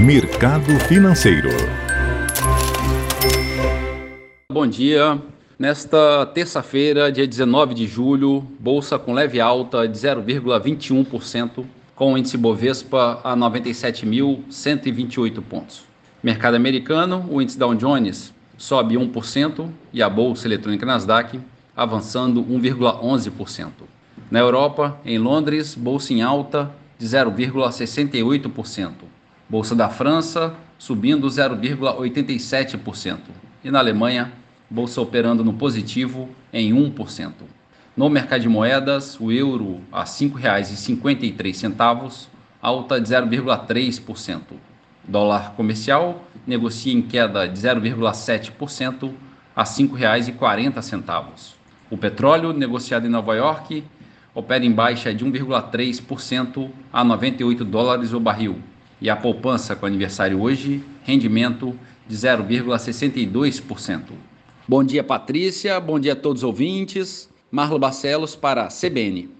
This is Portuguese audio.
Mercado Financeiro. Bom dia. Nesta terça-feira, dia 19 de julho, bolsa com leve alta de 0,21%, com o índice Bovespa a 97.128 pontos. Mercado americano, o índice Dow Jones sobe 1% e a bolsa eletrônica Nasdaq avançando 1,11%. Na Europa, em Londres, bolsa em alta de 0,68%. Bolsa da França subindo 0,87%. E na Alemanha, bolsa operando no positivo em 1%. No mercado de moedas, o euro a R$ 5,53, alta de 0,3%. Dólar comercial negocia em queda de 0,7% a R$ 5,40. O petróleo negociado em Nova York opera em baixa de 1,3% a 98 dólares o barril. E a poupança com aniversário hoje, rendimento de 0,62%. Bom dia, Patrícia. Bom dia a todos os ouvintes. Marlo Barcelos para a CBN.